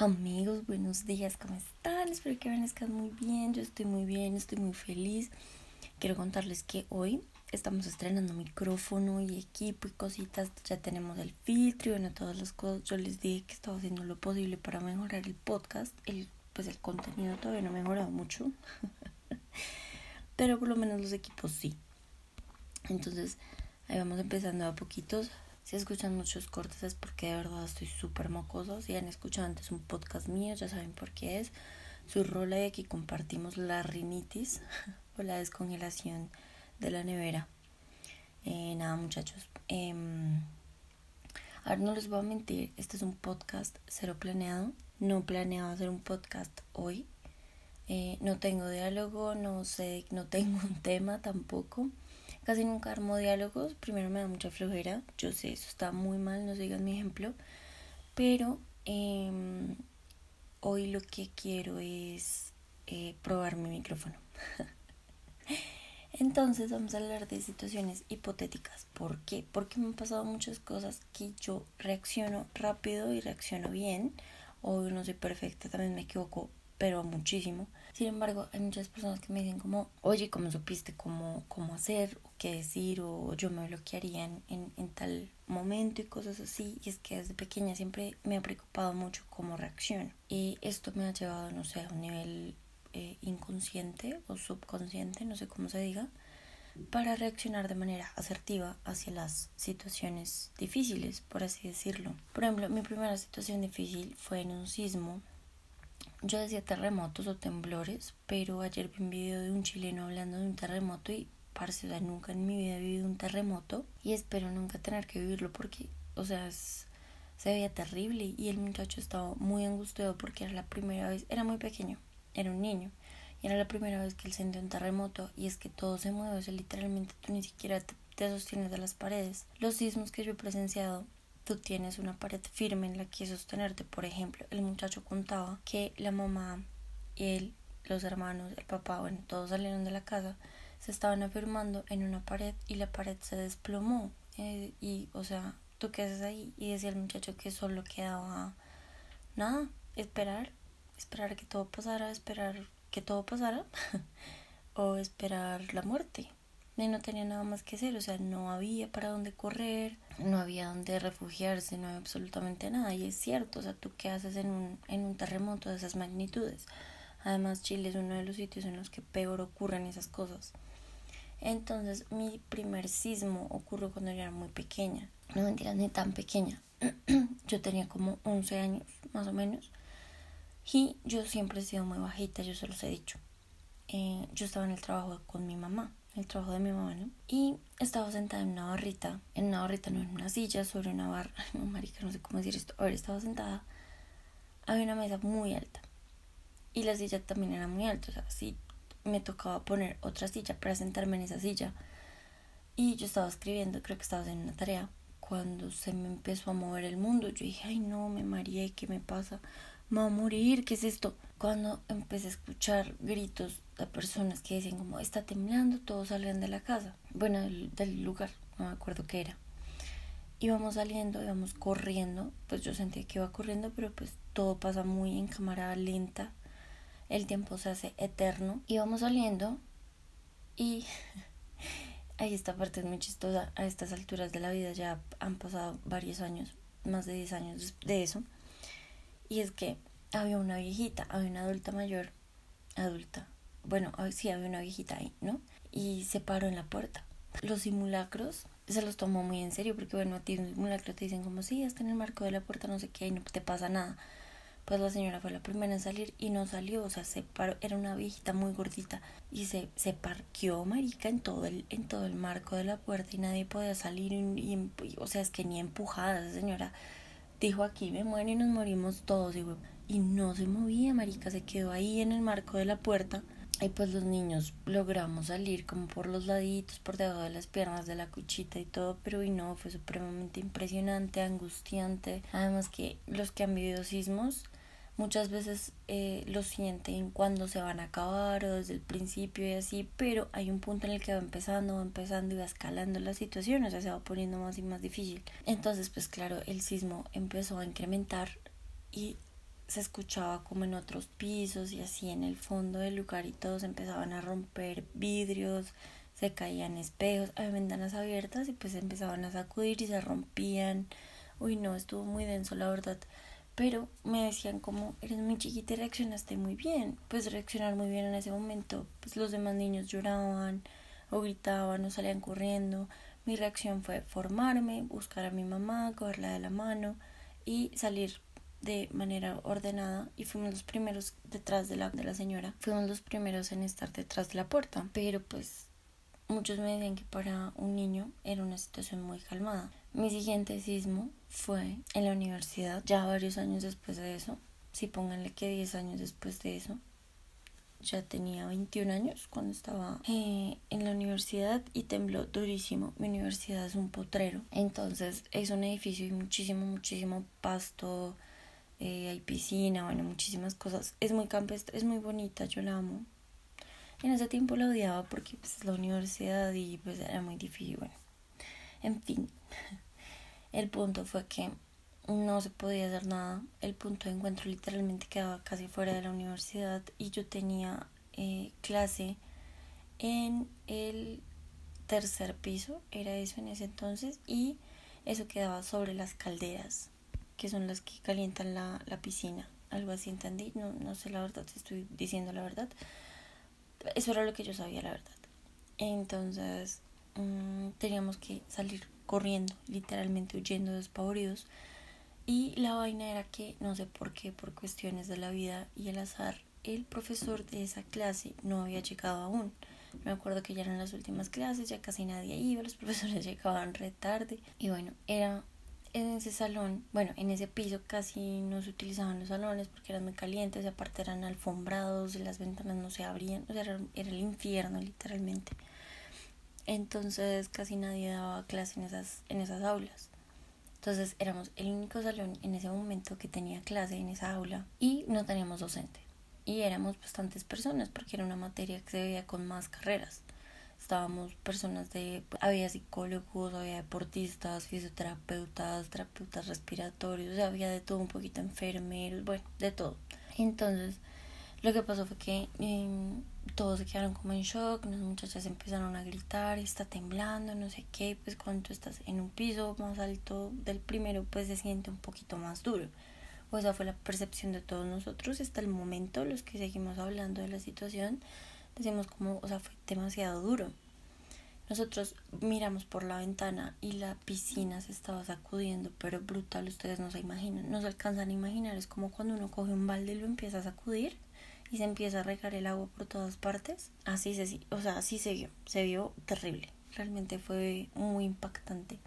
Amigos, buenos días, ¿cómo están? Espero que amanezcan muy bien. Yo estoy muy bien, estoy muy feliz. Quiero contarles que hoy estamos estrenando micrófono y equipo y cositas. Ya tenemos el filtro y bueno, todas las cosas. Yo les dije que estaba haciendo lo posible para mejorar el podcast. El, pues el contenido todavía no ha mejorado mucho. Pero por lo menos los equipos sí. Entonces, ahí vamos empezando a poquitos. Si escuchan muchos cortes es porque de verdad estoy súper mocoso. Si han escuchado antes un podcast mío, ya saben por qué es. Su rola y aquí compartimos la rinitis o la descongelación de la nevera. Eh, nada, muchachos. Eh, ahora no les voy a mentir, este es un podcast cero planeado. No planeaba hacer un podcast hoy. Eh, no tengo diálogo, no sé, no tengo un tema tampoco. Casi nunca armo diálogos. Primero me da mucha flojera. Yo sé, eso está muy mal, no sigan mi ejemplo. Pero em, hoy lo que quiero es eh, probar mi micrófono. Entonces vamos a hablar de situaciones hipotéticas. ¿Por qué? Porque me han pasado muchas cosas que yo reacciono rápido y reacciono bien. O no soy perfecta, también me equivoco, pero muchísimo. Sin embargo, hay muchas personas que me dicen como, oye, ¿cómo supiste cómo, cómo hacer qué decir o yo me bloquearía en, en, en, tal momento y cosas así? Y es que desde pequeña siempre me ha preocupado mucho cómo reacciono. Y esto me ha llevado, no sé, a un nivel eh, inconsciente o subconsciente, no sé cómo se diga, para reaccionar de manera asertiva hacia las situaciones difíciles, por así decirlo. Por ejemplo, mi primera situación difícil fue en un sismo yo decía terremotos o temblores, pero ayer vi un video de un chileno hablando de un terremoto y parce, o sea, nunca en mi vida he vivido un terremoto y espero nunca tener que vivirlo porque, o sea, se veía terrible y el muchacho estaba muy angustiado porque era la primera vez, era muy pequeño, era un niño y era la primera vez que él sintió un terremoto y es que todo se mueve, o sea, literalmente tú ni siquiera te, te sostienes de las paredes. Los sismos que yo he presenciado tú tienes una pared firme en la que sostenerte. Por ejemplo, el muchacho contaba que la mamá, él, los hermanos, el papá, bueno, todos salieron de la casa, se estaban afirmando en una pared y la pared se desplomó. Eh, y, o sea, ¿tú qué haces ahí? Y decía el muchacho que solo quedaba nada, esperar, esperar que todo pasara, esperar que todo pasara, o esperar la muerte y no tenía nada más que hacer, o sea, no había para dónde correr, no había dónde refugiarse, no había absolutamente nada. Y es cierto, o sea, tú qué haces en un, en un terremoto de esas magnitudes. Además, Chile es uno de los sitios en los que peor ocurren esas cosas. Entonces, mi primer sismo ocurrió cuando yo era muy pequeña. No mentiras, ni tan pequeña. yo tenía como 11 años, más o menos. Y yo siempre he sido muy bajita, yo se los he dicho. Eh, yo estaba en el trabajo con mi mamá el trabajo de mi mamá, ¿no? Y estaba sentada en una barrita, en una barrita, no en una silla, sobre una barra, no, marica, no sé cómo decir esto. A estaba sentada, había una mesa muy alta y la silla también era muy alta, o sea, sí me tocaba poner otra silla para sentarme en esa silla. Y yo estaba escribiendo, creo que estaba haciendo una tarea, cuando se me empezó a mover el mundo. Yo dije, ay no, me mareé, ¿qué me pasa? Me voy a morir, ¿qué es esto? Cuando empecé a escuchar gritos de personas que decían como está temblando, todos salen de la casa, bueno, del, lugar, no me acuerdo qué era. Íbamos saliendo, íbamos corriendo, pues yo sentía que iba corriendo, pero pues todo pasa muy en cámara lenta, el tiempo se hace eterno. Íbamos saliendo y ahí esta parte es muy chistosa, a estas alturas de la vida ya han pasado varios años, más de 10 años de eso, y es que había una viejita, había una adulta mayor, adulta, bueno, sí había una viejita ahí, ¿no? Y se paró en la puerta. Los simulacros se los tomó muy en serio porque, bueno, a ti un simulacro te dicen como, sí, está en el marco de la puerta, no sé qué, y no te pasa nada. Pues la señora fue la primera en salir y no salió, o sea, se paró, era una viejita muy gordita y se, se parqueó, marica, en todo, el, en todo el marco de la puerta y nadie podía salir, y, o sea, es que ni empujada, esa señora dijo aquí me muero y nos morimos todos, y, y no se movía, marica, se quedó ahí en el marco de la puerta y pues los niños logramos salir como por los laditos, por debajo de las piernas de la cuchita y todo, pero y no, fue supremamente impresionante, angustiante. Además que los que han vivido sismos muchas veces eh, lo sienten cuando se van a acabar o desde el principio y así, pero hay un punto en el que va empezando, va empezando y va escalando la situación, o sea, se va poniendo más y más difícil. Entonces, pues claro, el sismo empezó a incrementar y se escuchaba como en otros pisos y así en el fondo del lugar y todos empezaban a romper vidrios, se caían espejos, había ventanas abiertas y pues empezaban a sacudir y se rompían. Uy, no, estuvo muy denso, la verdad. Pero me decían como, eres muy chiquita y reaccionaste muy bien. Pues reaccionar muy bien en ese momento. Pues los demás niños lloraban o gritaban o salían corriendo. Mi reacción fue formarme, buscar a mi mamá, cogerla de la mano y salir de manera ordenada y fuimos los primeros detrás de la, de la señora. Fuimos los primeros en estar detrás de la puerta. Pero pues muchos me decían que para un niño era una situación muy calmada. Mi siguiente sismo fue en la universidad, ya varios años después de eso. Si pónganle que 10 años después de eso. Ya tenía 21 años cuando estaba eh, en la universidad y tembló durísimo. Mi universidad es un potrero. Entonces es un edificio y muchísimo, muchísimo pasto. Eh, hay piscina, bueno, muchísimas cosas. Es muy campestre, es muy bonita, yo la amo. En ese tiempo la odiaba porque pues, es la universidad y pues era muy difícil. Bueno, en fin, el punto fue que no se podía hacer nada. El punto de encuentro literalmente quedaba casi fuera de la universidad y yo tenía eh, clase en el tercer piso, era eso en ese entonces, y eso quedaba sobre las calderas, que son las que calientan la, la piscina. Algo así entendí, no, no sé la verdad, estoy diciendo la verdad. Eso era lo que yo sabía, la verdad. Entonces mm, teníamos que salir corriendo, literalmente huyendo despavoridos. Y la vaina era que, no sé por qué, por cuestiones de la vida y el azar, el profesor de esa clase no había llegado aún. Me acuerdo que ya eran las últimas clases, ya casi nadie iba, los profesores llegaban re tarde. Y bueno, era en ese salón, bueno, en ese piso casi no se utilizaban los salones porque eran muy calientes, aparte eran alfombrados las ventanas no se abrían, o sea, era, el infierno literalmente. Entonces casi nadie daba clase en esas, en esas aulas. Entonces éramos el único salón en ese momento que tenía clase en esa aula y no teníamos docente. Y éramos bastantes personas porque era una materia que se veía con más carreras estábamos personas de, había psicólogos, había deportistas, fisioterapeutas, terapeutas respiratorios, había de todo un poquito enfermeros, bueno, de todo. Entonces, lo que pasó fue que em, todos se quedaron como en shock, las muchachas empezaron a gritar, está temblando, no sé qué, pues cuando estás en un piso más alto del primero, pues se siente un poquito más duro. O esa fue la percepción de todos nosotros hasta el momento, los que seguimos hablando de la situación decimos como, o sea, fue demasiado duro. Nosotros miramos por la ventana y la piscina se estaba sacudiendo, pero brutal, ustedes no se imaginan, no se alcanzan a imaginar, es como cuando uno coge un balde y lo empieza a sacudir y se empieza a regar el agua por todas partes. Así se, o sea, así se vio, se vio terrible. Realmente fue muy impactante.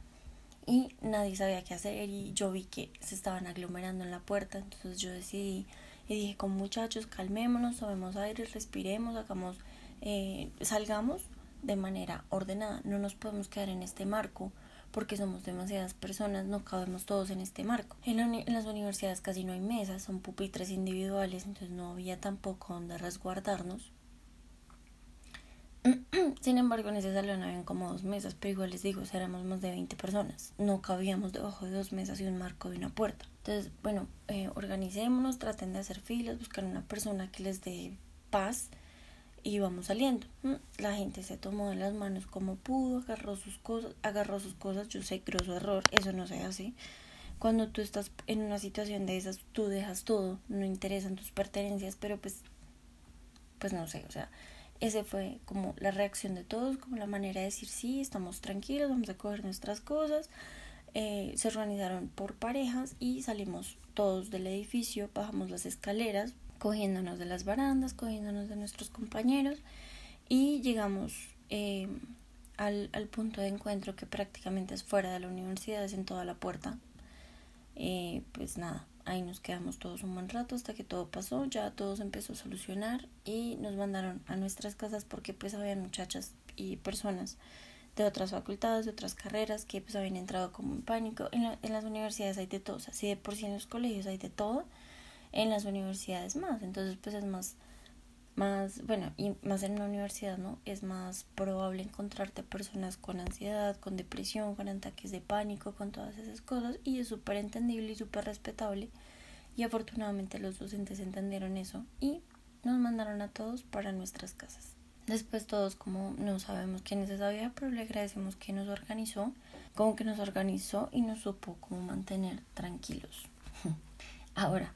Y nadie sabía qué hacer y yo vi que se estaban aglomerando en la puerta, entonces yo decidí y dije, con muchachos, calmémonos, tomemos aire, respiremos, hagamos, eh, salgamos de manera ordenada. No nos podemos quedar en este marco porque somos demasiadas personas, no cabemos todos en este marco. En, en, las universidades casi no hay mesas, son pupitres individuales, entonces no había tampoco donde resguardarnos. Sin embargo, en ese salón habían como dos mesas, pero igual les digo, éramos más de 20 personas. No cabíamos debajo de dos mesas y un marco de una puerta. Entonces, bueno, eh, organicémonos, traten de hacer filas, buscar una persona que les dé paz y vamos saliendo. Mm, la gente se tomó de las manos como pudo, agarró sus cosas, agarró sus cosas, yo sé, grosso error, eso no se hace. Cuando tú estás en una situación de esas, tú dejas todo, no interesan tus pertenencias, pero pues, pues no sé, o sea, ese fue como la reacción de todos, como la manera de decir, sí, estamos tranquilos, vamos a coger nuestras cosas. Eh, se organizaron por parejas y salimos todos del edificio, bajamos las escaleras, cogiéndonos de las barandas, cogiéndonos de nuestros compañeros y llegamos eh, al, al, punto de encuentro que prácticamente es fuera de la universidad, es en toda la puerta. Eh, pues nada, Ahí nos quedamos todos un buen rato hasta que todo pasó, ya todo se empezó a solucionar y nos mandaron a nuestras casas porque pues habían muchachas y personas de otras facultades, de otras carreras que pues habían entrado como en pánico. En, en las universidades hay de todo, o si de por sí en los colegios hay de todo, en las universidades más, entonces pues es más más, bueno, y más en una universidad, ¿no? Es más probable encontrarte personas con ansiedad, con depresión, con ataques de pánico, con todas esas cosas, y es súper entendible y súper respetable. Y afortunadamente los docentes entendieron eso y nos mandaron a todos para nuestras casas. Después todos como no sabemos quién es esa vieja, pero le agradecemos que nos organizó, como que nos organizó y nos supo cómo mantener tranquilos. Ahora,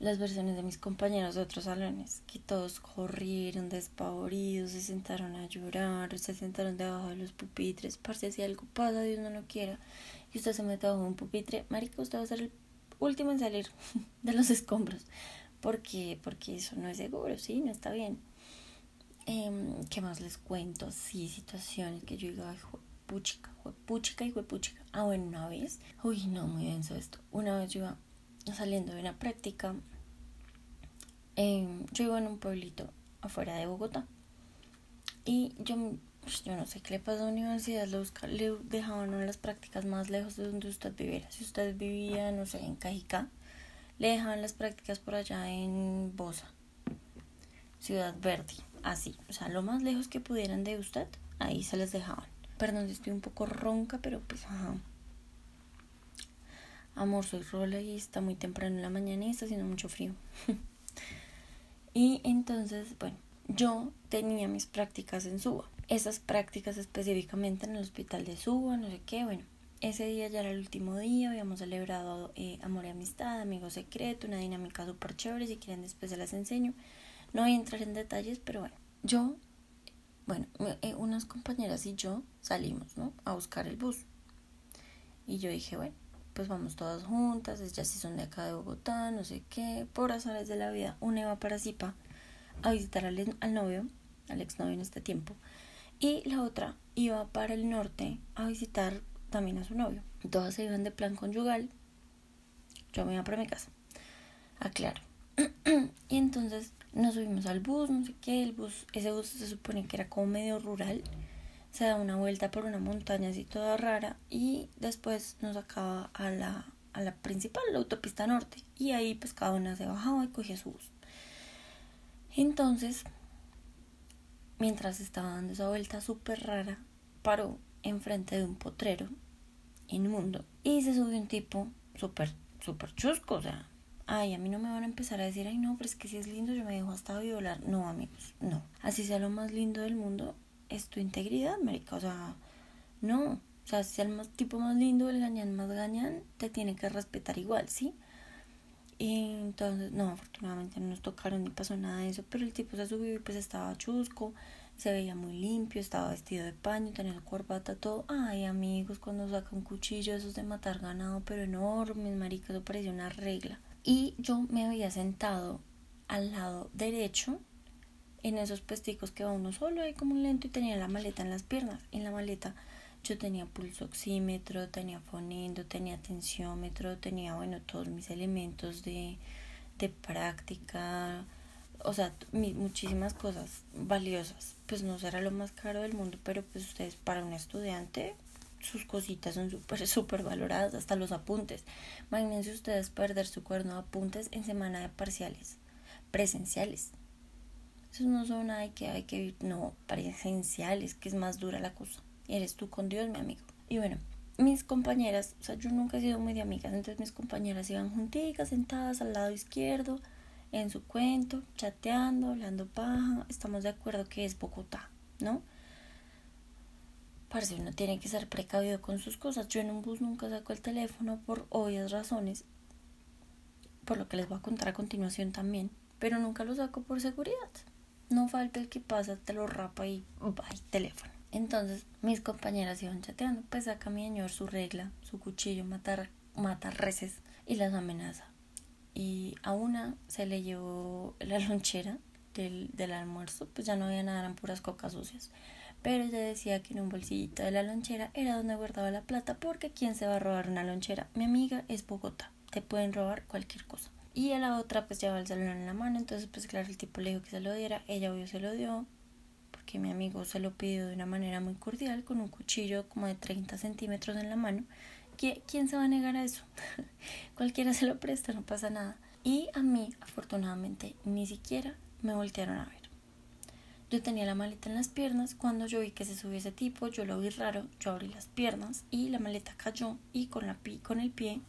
las versiones de mis compañeros de otros salones, que todos corrieron despavoridos, se sentaron a llorar, se sentaron debajo de los pupitres, parce si algo pasa, Dios no lo quiera, y usted se mete bajo un pupitre, marica, usted va a ser el último en salir de los escombros, porque, porque eso no es seguro, sí, no está bien. Eh, ¿Qué más les cuento? Sí, situaciones que yo digo, ay, puchica, puchica y puchica. Ah, bueno, una vez, uy, no, muy denso esto. Una vez yo iba saliendo de una práctica, eh, yo iba en un pueblito afuera de Bogotá y yo, pues, yo no sé qué le pasó a la universidad, le dejaban las prácticas más lejos de donde usted viviera. Si usted vivía, no sé, en Cajicá, le dejaban las prácticas por allá en Bosa, Ciudad Verde así, o sea, lo más lejos que pudieran de usted, ahí se les dejaban. Perdón si estoy un poco ronca, pero pues, ajá. Amor, soy rola y está muy temprano en la mañana y está haciendo mucho frío. y entonces, bueno, yo tenía mis prácticas en Suba. Esas prácticas específicamente en el hospital de Suba, no sé qué, bueno. Ese día ya era el último día, habíamos celebrado eh, amor y amistad, amigo secreto, una dinámica súper chévere, si quieren después se las enseño. No voy a entrar en detalles, pero bueno, yo, bueno, eh, unas compañeras y yo salimos, ¿no? A buscar el bus. Y yo dije, bueno, pues vamos todas juntas, ellas sí son de acá de Bogotá, no sé qué, por azares de la vida. Una iba para Zipa a visitar al, al novio, al exnovio en este tiempo, y la otra iba para el norte a visitar también a su novio. Todas se iban de plan conyugal. Yo me iba para mi casa. Aclaro. y entonces nos subimos al bus, no sé qué, el bus, ese bus se supone que era como medio rural, se da una vuelta por una montaña así toda rara y después nos acaba a la, a la principal, la autopista norte, y ahí pues cada una se bajaba y cogía su bus. Entonces, mientras estaba dando esa vuelta súper rara, paró enfrente de un potrero inmundo y se subió un tipo súper, súper chusco, o sea, ay, a mí no me van a empezar a decir, ay, no, pero es que si es lindo yo me dejo hasta violar. No, amigos, no. Así sea lo más lindo del mundo, es tu integridad, América. O sea, no. O sea, si el tipo más lindo, el gañán más gañán, te tiene que respetar igual, ¿sí? Y entonces, no, afortunadamente no nos tocaron ni pasó nada de eso, pero el tipo se subió y pues estaba chusco, se veía muy limpio, estaba vestido de paño, tenía la corbata, todo. Ay, amigos, cuando saca un cuchillo, esos de matar ganado, pero enormes, marica, eso parecía una regla y yo me había sentado al lado derecho en esos puesticos que va uno solo ahí como un lento y tenía la maleta en las piernas. En la maleta yo tenía pulso oxímetro, tenía fonendo, tenía tensiómetro, tenía bueno todos mis elementos de, de práctica, o sea, muchísimas cosas valiosas. Pues no será lo más caro del mundo, pero pues ustedes para un estudiante sus cositas son súper, súper valoradas, hasta los apuntes. Imagínense ustedes perder su cuerno de apuntes en semana de parciales, presenciales. Eso no son nada que hay que no, presenciales, que es más dura la cosa. Eres tú con Dios, mi amigo. Y bueno, mis compañeras, o sea, yo nunca he sido muy de amigas, entonces mis compañeras iban juntitas, sentadas al lado izquierdo, en su cuento, chateando, hablando paja. Estamos de acuerdo que es Bogotá, ¿no? Parce, uno tiene que ser precavido con sus cosas. Yo en un bus nunca saco el teléfono por obvias razones, por lo que les voy a contar a continuación también, pero nunca lo saco por seguridad. No falta el que pasa, te lo rapa y bye, teléfono. Entonces mis compañeras iban chateando, pues saca mi señor su regla, su cuchillo, matar, mata reces y las amenaza. Y a una se le llevó la lonchera del, del almuerzo, pues ya no había nada, eran puras cocas sucias pero ella decía que en un bolsillito de la lonchera era donde guardaba la plata porque ¿quién se va a robar una lonchera? Mi amiga es Bogotá, te pueden robar cualquier cosa. Y a la otra pues lleva el celular en la mano, entonces pues claro, el tipo le dijo que se lo diera, ella obvio se lo dio, porque mi amigo se lo pidió de una manera muy cordial, con un cuchillo como de 30 centímetros en la mano. ¿Quién se va a negar a eso? Cualquiera se lo presta, no pasa nada. Y a mí, afortunadamente, ni siquiera me voltearon a ver. Yo tenía la maleta en las piernas. Cuando yo vi que se subió ese tipo, yo lo vi raro. Yo abrí las piernas y la maleta cayó y con, la pi con el pie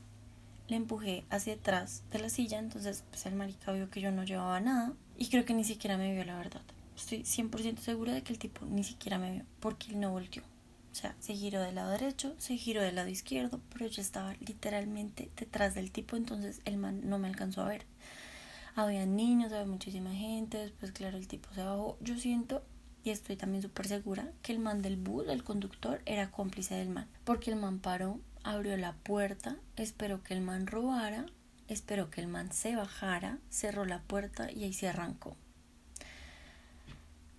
le empujé hacia atrás de la silla, entonces pues el marica vio que yo no llevaba nada y creo que ni siquiera me vio la verdad. Estoy 100% segura de que el tipo ni siquiera me vio porque él no volteó. O sea, se giró del lado derecho, se giró del lado izquierdo, pero yo estaba literalmente detrás del tipo, entonces el man no me alcanzó a ver. Había niños, había muchísima gente, después claro, el tipo se bajó. Yo siento, y estoy también súper segura, que el man del bus, el conductor, era cómplice del man, porque el man paró, abrió la puerta, esperó que el man robara, esperó que el man se bajara, cerró la puerta y ahí se arrancó.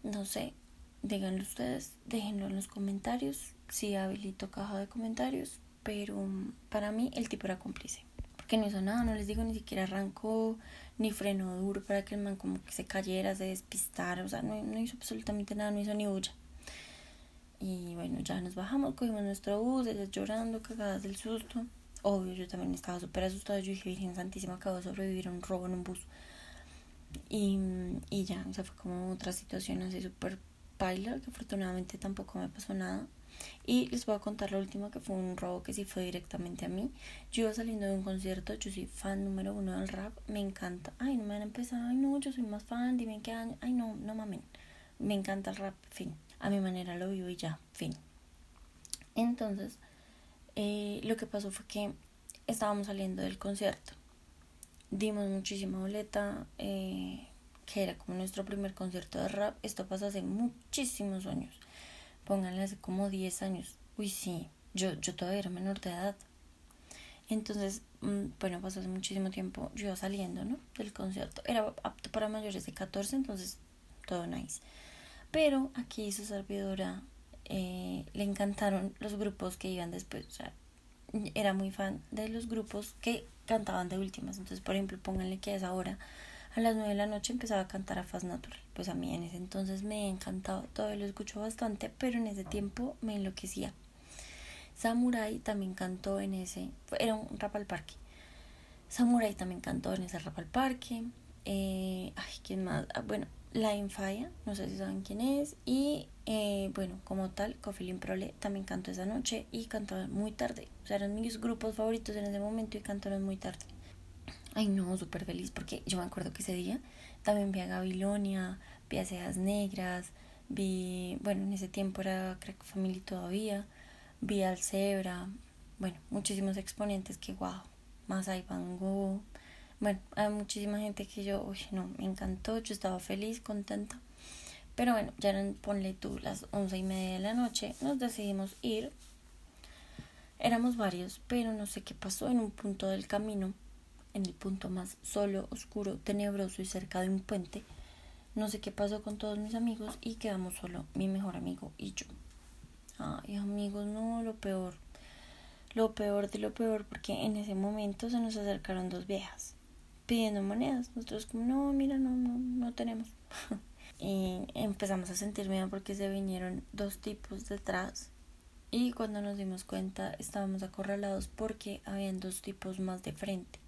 No sé, díganlo ustedes, déjenlo en los comentarios, si habilito caja de comentarios, pero mm, para mí el tipo era cómplice, porque no hizo nada, no les digo, ni siquiera arrancó, ni frenó duro para que el man como que se cayera, se despistara, o sea, no, no hizo absolutamente nada, no hizo ni bulla. Y bueno, ya nos bajamos, cogimos nuestro bus, ellas llorando, cagadas del susto. Obvio, yo también estaba súper asustada. Yo dije, Virgen Santísima, acabo de sobrevivir a un robo en un bus. Y, y ya, o sea, fue como otra situación así súper que afortunadamente tampoco me pasó nada. Y les voy a contar lo último que fue un robo que sí fue directamente a mí. Yo iba saliendo de un concierto, yo soy fan número uno del rap, me encanta. Ay, no me van a empezar, ay no, yo soy más fan, dime qué año. Ay no, no mamen. Me encanta el rap, fin. A mi manera lo vivo y ya, fin. Entonces, eh, lo que pasó fue que estábamos saliendo del concierto. Dimos muchísima boleta. Eh, que era como nuestro primer concierto de rap. Esto pasó hace muchísimos años. Pónganle hace como 10 años. Uy, sí, yo, yo todavía era menor de edad. Entonces, mm, bueno, pasó hace muchísimo tiempo. Yo saliendo, ¿no? Del concierto. Era apto para mayores de 14, entonces todo nice. Pero aquí su servidora eh, le encantaron los grupos que iban después. O sea, era muy fan de los grupos que cantaban de últimas. Entonces, por ejemplo, pónganle que a esa hora a las 9 de la noche empezaba a cantar a Fast Natural. Pues a mí en ese entonces me encantado, todavía lo escucho bastante, pero en ese tiempo me enloquecía. Samurai también cantó en ese, era un rap al parque. Samurai también cantó en ese rap al parque. Eh, ay, ¿quién más? Ah, bueno, La Infaya, no sé si saben quién es. Y eh, bueno, como tal, Cofilin Prole también cantó esa noche y cantó muy tarde. O sea, eran mis grupos favoritos en ese momento y cantaron muy tarde. Ay, no, súper feliz porque yo me acuerdo que ese día también vi a Gabilonia, vi a Cejas Negras, vi, bueno, en ese tiempo era Crack Family todavía, vi al Zebra, bueno, muchísimos exponentes que, wow, más Van bueno, hay muchísima gente que yo, uy, no, me encantó, yo estaba feliz, contenta. Pero bueno, ya eran, ponle tú, las once y media de la noche, nos decidimos ir. Éramos varios, pero no sé qué pasó en un punto del camino en el punto más solo, oscuro, tenebroso y cerca de un puente. No sé qué pasó con todos mis amigos y quedamos solo mi mejor amigo y yo. Ay, amigos, no, lo peor. Lo peor de lo peor, porque en ese momento se nos acercaron dos viejas pidiendo monedas. Nosotros como, no, mira, no, no, no tenemos. y empezamos a sentir miedo porque se vinieron dos tipos detrás. Y cuando nos dimos cuenta estábamos acorralados porque habían dos tipos más de frente.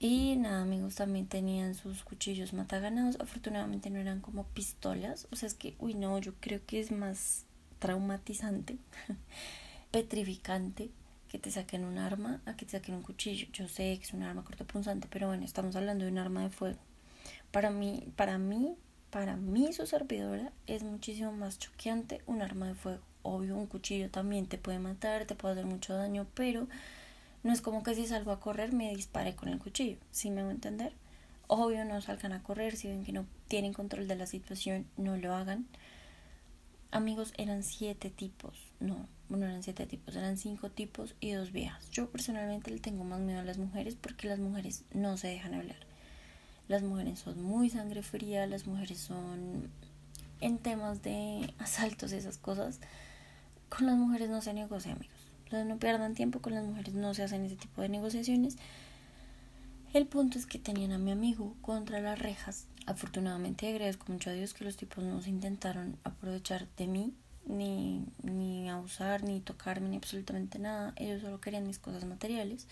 Y nada, amigos, también tenían sus cuchillos mataganados. Afortunadamente no eran como pistolas. O sea, es que, uy, no, yo creo que es más traumatizante, petrificante que te saquen un arma a que te saquen un cuchillo. Yo sé que es un arma cortopunzante, pero bueno, estamos hablando de un arma de fuego. Para mí, para mí, para mí su servidora es muchísimo más choqueante un arma de fuego. Obvio, un cuchillo también te puede matar, te puede hacer mucho daño, pero no es como que si salgo a correr me dispare con el cuchillo, ¿sí me voy a entender? Obvio, no salgan a correr, si ven que no tienen control de la situación, no lo hagan. Amigos, eran siete tipos, no, no eran siete tipos, eran cinco tipos y dos viejas. Yo personalmente le tengo más miedo a las mujeres porque las mujeres no se dejan hablar. Las mujeres son muy sangre fría, las mujeres son en temas de asaltos, esas cosas. Con las mujeres no se negocia, amigos no pierdan tiempo con las mujeres, no se hacen ese tipo de negociaciones. El punto es que tenían a mi amigo contra las rejas. Afortunadamente agradezco mucho a Dios que los tipos no se intentaron aprovechar de mí, ni, ni abusar, ni tocarme, ni absolutamente nada. Ellos solo querían mis cosas materiales.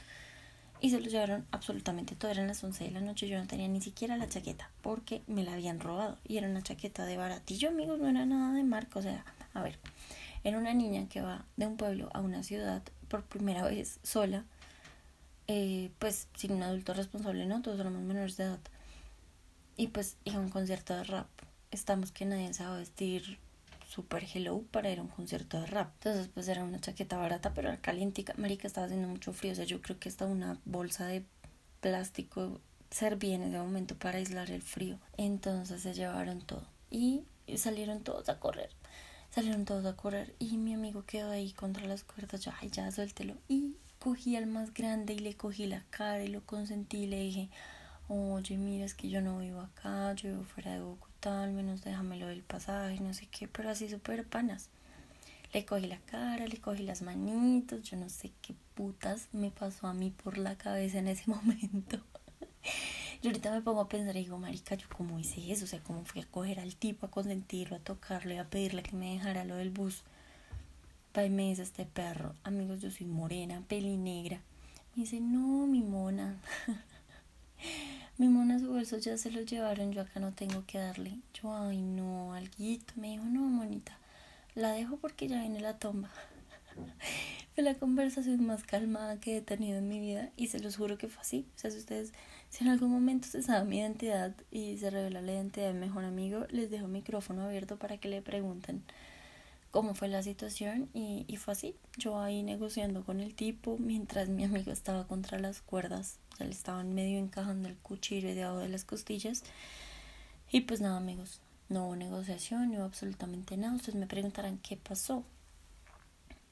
Y se los llevaron absolutamente todo. Eran las 11 de la noche. Yo no tenía ni siquiera la chaqueta porque me la habían robado. Y era una chaqueta de baratillo, amigos. No era nada de marca. O sea, a ver, era una niña que va de un pueblo a una ciudad por primera vez sola, eh, pues sin un adulto responsable, ¿no? Todos éramos menores de edad. Y pues iba un concierto de rap. Estamos que nadie a vestir super hello para ir a un concierto de rap. Entonces pues era una chaqueta barata, pero era caliente. Marica estaba haciendo mucho frío. O sea, yo creo que hasta una bolsa de plástico servía en ese momento para aislar el frío. Entonces se llevaron todo. Y salieron todos a correr. Salieron todos a correr y mi amigo quedó ahí contra las cuerdas. Yo, ay, ya suéltelo. Y cogí al más grande y le cogí la cara y lo consentí y le dije, oye, mira, es que yo no vivo acá, yo vivo fuera de Bogotá, al menos déjamelo del pasaje, no sé qué, pero así súper panas. Le cogí la cara, le cogí las manitos, yo no sé qué putas me pasó a mí por la cabeza en ese momento. Y ahorita me pongo a pensar y digo, marica, ¿yo cómo hice eso? O sea, ¿cómo fui a coger al tipo, a consentirlo, a tocarle, a pedirle que me dejara lo del bus? Pa' me dice este perro, amigos, yo soy morena, peli negra. Me dice, no, mi mona. mi mona su bolso ya se lo llevaron, yo acá no tengo que darle. Yo, ay, no, alguito. Me dijo, no, monita, la dejo porque ya viene la tomba. fue la conversación más calmada que he tenido en mi vida y se los juro que fue así. O sea, si ustedes, si en algún momento se sabe mi identidad y se revela la identidad de mi mejor amigo, les dejo el micrófono abierto para que le pregunten cómo fue la situación y, y fue así. Yo ahí negociando con el tipo mientras mi amigo estaba contra las cuerdas, ya le estaban medio encajando el cuchillo debajo de las costillas. Y pues nada, amigos, no hubo negociación, no hubo absolutamente nada. Ustedes me preguntarán qué pasó.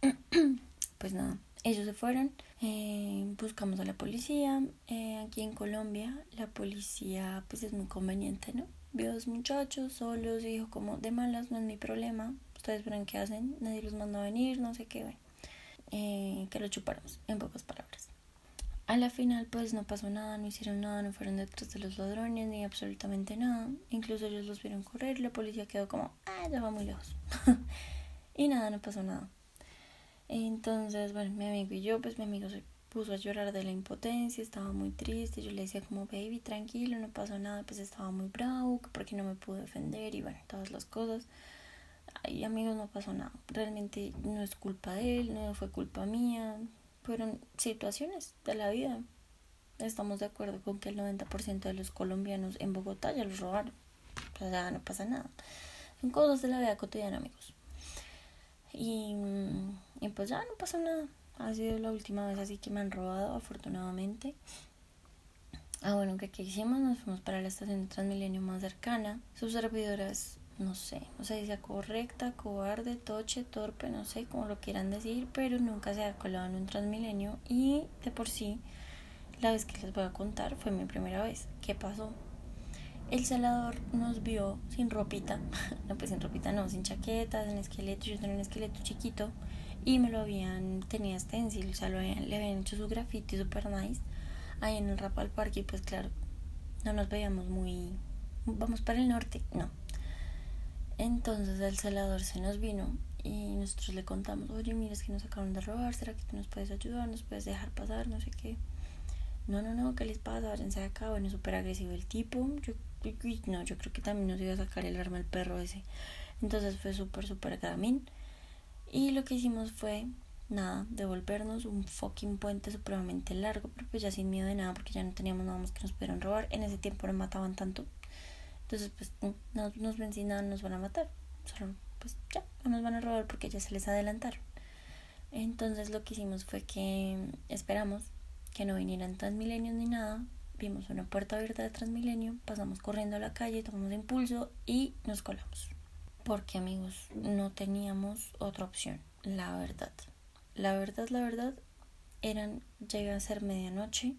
pues nada, ellos se fueron, eh, buscamos a la policía, eh, aquí en Colombia la policía pues es muy conveniente, ¿no? Vio a dos muchachos solos y dijo como de malas no es mi problema, ustedes verán qué hacen, nadie los mandó a venir, no sé qué, eh, que lo chupáramos, en pocas palabras. A la final pues no pasó nada, no hicieron nada, no fueron detrás de los ladrones ni absolutamente nada, incluso ellos los vieron correr, la policía quedó como, ah, ya va muy lejos. y nada, no pasó nada. Entonces, bueno, mi amigo y yo, pues mi amigo se puso a llorar de la impotencia, estaba muy triste, yo le decía como, baby, tranquilo, no pasó nada, pues estaba muy bravo, porque no me pudo defender y bueno, todas las cosas. Ay, amigos, no pasó nada, realmente no es culpa de él, no fue culpa mía, fueron situaciones de la vida. Estamos de acuerdo con que el 90% de los colombianos en Bogotá ya los robaron. O sea, no pasa nada. Son cosas de la vida cotidiana, amigos. Y, y pues ya no pasó nada. Ha sido la última vez así que me han robado, afortunadamente. Ah, bueno, ¿qué, hicimos? Nos fuimos para la estación de Transmilenio más cercana. Sus servidoras, no sé, o sea, dice correcta, cobarde, toche, torpe, no sé, como lo quieran decir, pero nunca se ha colado en un Transmilenio. Y de por sí, la vez que les voy a contar fue mi primera vez. ¿Qué pasó? El celador nos vio sin ropita, no pues sin ropita no, sin chaquetas, sin esqueleto, yo tenía un esqueleto chiquito y me lo habían, tenía stencil, o sea, lo habían, le habían hecho su graffiti super nice ahí en el rap al parque y pues claro, no nos veíamos muy, vamos para el norte, no. Entonces el celador se nos vino y nosotros le contamos, oye, mira, es que nos acaban de robar, ¿será que tú nos puedes ayudar? ¿Nos puedes dejar pasar? No sé qué. No, no, no, ¿qué les pasa? Váyanse de acá. Bueno, súper agresivo el tipo. Yo no, yo creo que también nos iba a sacar el arma el perro ese. Entonces fue súper, súper gamín. Y lo que hicimos fue, nada, devolvernos un fucking puente supremamente largo, pero pues ya sin miedo de nada, porque ya no teníamos nada más que nos pudieran robar. En ese tiempo no mataban tanto. Entonces, pues no nos ven sin nada, nos van a matar. Solo, pues ya, no nos van a robar porque ya se les adelantaron. Entonces lo que hicimos fue que esperamos que no vinieran milenios ni nada, vimos una puerta abierta de Transmilenio, pasamos corriendo a la calle, tomamos impulso y nos colamos. Porque amigos, no teníamos otra opción, la verdad. La verdad, la verdad, eran, llega a ser medianoche,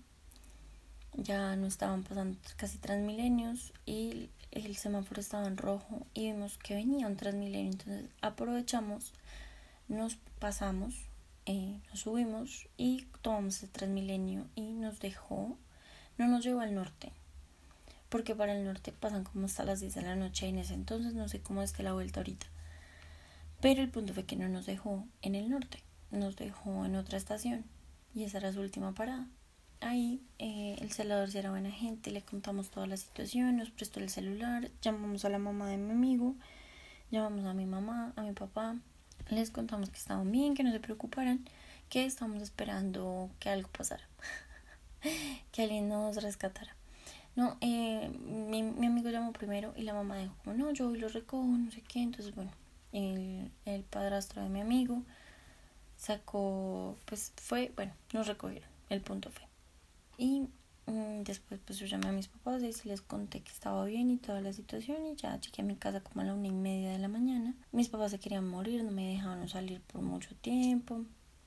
ya no estaban pasando casi Transmilenios y el semáforo estaba en rojo y vimos que venía un Transmilenio, entonces aprovechamos, nos pasamos, eh, nos subimos y tomamos el Transmilenio y nos dejó no nos llevó al norte, porque para el norte pasan como hasta las 10 de la noche y en ese entonces no sé cómo esté la vuelta ahorita. Pero el punto fue que no nos dejó en el norte, nos dejó en otra estación y esa era su última parada. Ahí eh, el celador era buena gente, le contamos toda la situación, nos prestó el celular, llamamos a la mamá de mi amigo, llamamos a mi mamá, a mi papá, les contamos que estaban bien, que no se preocuparan, que estábamos esperando que algo pasara, que alguien nos rescatara. No, eh, mi, mi, amigo llamó primero y la mamá dijo, no, yo hoy lo recojo, no sé qué. Entonces, bueno, el, el padrastro de mi amigo sacó, pues fue, bueno, nos recogieron, el punto fue. Y mm, después, pues yo llamé a mis papás y les conté que estaba bien y toda la situación. Y ya llegué a mi casa como a la una y media de la mañana. Mis papás se querían morir, no me dejaban salir por mucho tiempo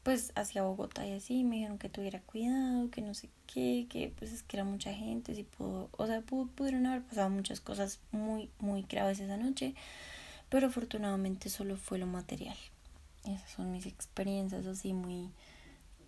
pues hacia Bogotá y así, me dijeron que tuviera cuidado, que no sé qué, que pues es que era mucha gente, si pudo, o sea, pudieron haber pasado muchas cosas muy, muy graves esa noche, pero afortunadamente solo fue lo material. Esas son mis experiencias así muy...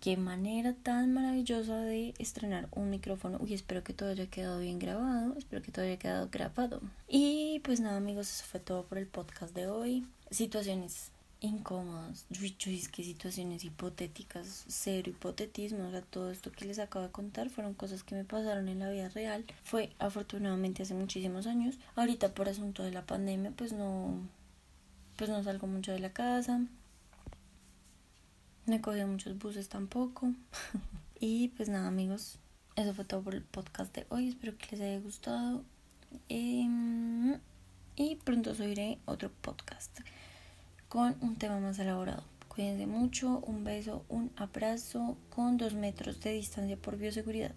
Qué manera tan maravillosa de estrenar un micrófono. Uy, espero que todo haya quedado bien grabado. Espero que todo haya quedado grabado. Y pues nada amigos, eso fue todo por el podcast de hoy. Situaciones incómodas. Yo, es que situaciones hipotéticas, cero hipotetismo, o sea, todo esto que les acabo de contar fueron cosas que me pasaron en la vida real. Fue afortunadamente hace muchísimos años. Ahorita por asunto de la pandemia, pues no, pues no salgo mucho de la casa. No he cogido muchos buses tampoco. y pues nada, amigos, eso fue todo por el podcast de hoy. Espero que les haya gustado. Em, y pronto subiré otro podcast con un tema más elaborado. Cuídense mucho, un beso, un abrazo con dos metros de distancia por bioseguridad.